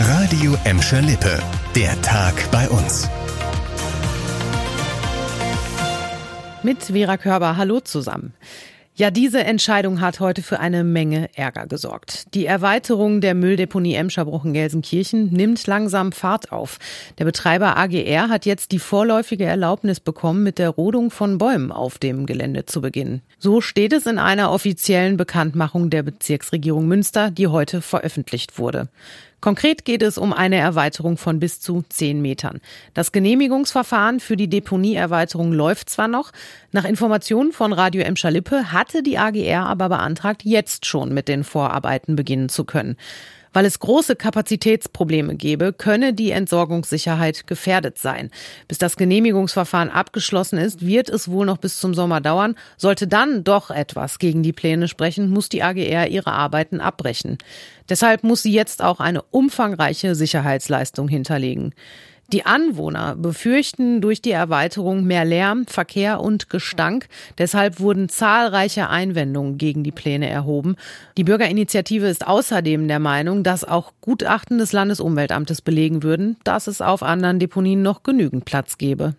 Radio Emscher Lippe. Der Tag bei uns. Mit Vera Körber, hallo zusammen. Ja, diese Entscheidung hat heute für eine Menge Ärger gesorgt. Die Erweiterung der Mülldeponie Emscherbruch in Gelsenkirchen nimmt langsam Fahrt auf. Der Betreiber AGR hat jetzt die vorläufige Erlaubnis bekommen, mit der Rodung von Bäumen auf dem Gelände zu beginnen. So steht es in einer offiziellen Bekanntmachung der Bezirksregierung Münster, die heute veröffentlicht wurde. Konkret geht es um eine Erweiterung von bis zu zehn Metern. Das Genehmigungsverfahren für die Deponieerweiterung läuft zwar noch. Nach Informationen von Radio Emscher Lippe hatte die AGR aber beantragt, jetzt schon mit den Vorarbeiten beginnen zu können. Weil es große Kapazitätsprobleme gebe, könne die Entsorgungssicherheit gefährdet sein. Bis das Genehmigungsverfahren abgeschlossen ist, wird es wohl noch bis zum Sommer dauern. Sollte dann doch etwas gegen die Pläne sprechen, muss die AGR ihre Arbeiten abbrechen. Deshalb muss sie jetzt auch eine umfangreiche Sicherheitsleistung hinterlegen. Die Anwohner befürchten durch die Erweiterung mehr Lärm, Verkehr und Gestank. Deshalb wurden zahlreiche Einwendungen gegen die Pläne erhoben. Die Bürgerinitiative ist außerdem der Meinung, dass auch Gutachten des Landesumweltamtes belegen würden, dass es auf anderen Deponien noch genügend Platz gebe.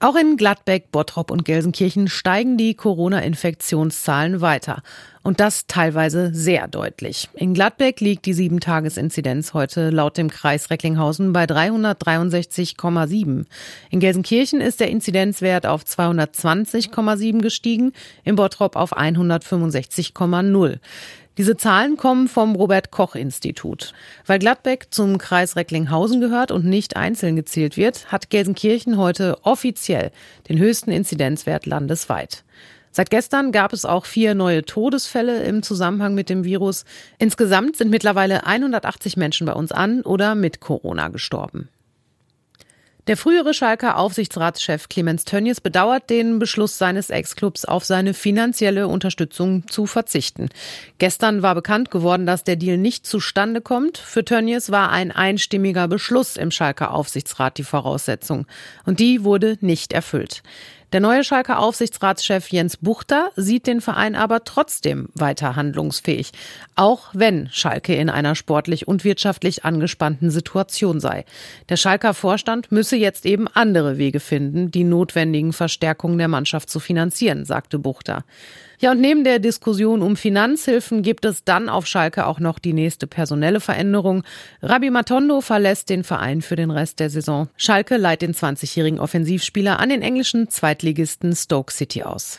Auch in Gladbeck, Bottrop und Gelsenkirchen steigen die Corona-Infektionszahlen weiter. Und das teilweise sehr deutlich. In Gladbeck liegt die Sieben-Tages-Inzidenz heute laut dem Kreis Recklinghausen bei 363,7. In Gelsenkirchen ist der Inzidenzwert auf 220,7 gestiegen, in Bottrop auf 165,0. Diese Zahlen kommen vom Robert Koch Institut. Weil Gladbeck zum Kreis Recklinghausen gehört und nicht einzeln gezählt wird, hat Gelsenkirchen heute offiziell den höchsten Inzidenzwert landesweit. Seit gestern gab es auch vier neue Todesfälle im Zusammenhang mit dem Virus. Insgesamt sind mittlerweile 180 Menschen bei uns an oder mit Corona gestorben. Der frühere Schalker Aufsichtsratschef Clemens Tönnies bedauert den Beschluss seines Ex-Clubs auf seine finanzielle Unterstützung zu verzichten. Gestern war bekannt geworden, dass der Deal nicht zustande kommt. Für Tönnies war ein einstimmiger Beschluss im Schalker Aufsichtsrat die Voraussetzung. Und die wurde nicht erfüllt. Der neue Schalker Aufsichtsratschef Jens Buchter sieht den Verein aber trotzdem weiter handlungsfähig, auch wenn Schalke in einer sportlich und wirtschaftlich angespannten Situation sei. Der Schalker Vorstand müsse jetzt eben andere Wege finden, die notwendigen Verstärkungen der Mannschaft zu finanzieren, sagte Buchter. Ja, und neben der Diskussion um Finanzhilfen gibt es dann auf Schalke auch noch die nächste personelle Veränderung. Rabbi Matondo verlässt den Verein für den Rest der Saison. Schalke leiht den 20-jährigen Offensivspieler an den englischen Zweitligisten Stoke City aus.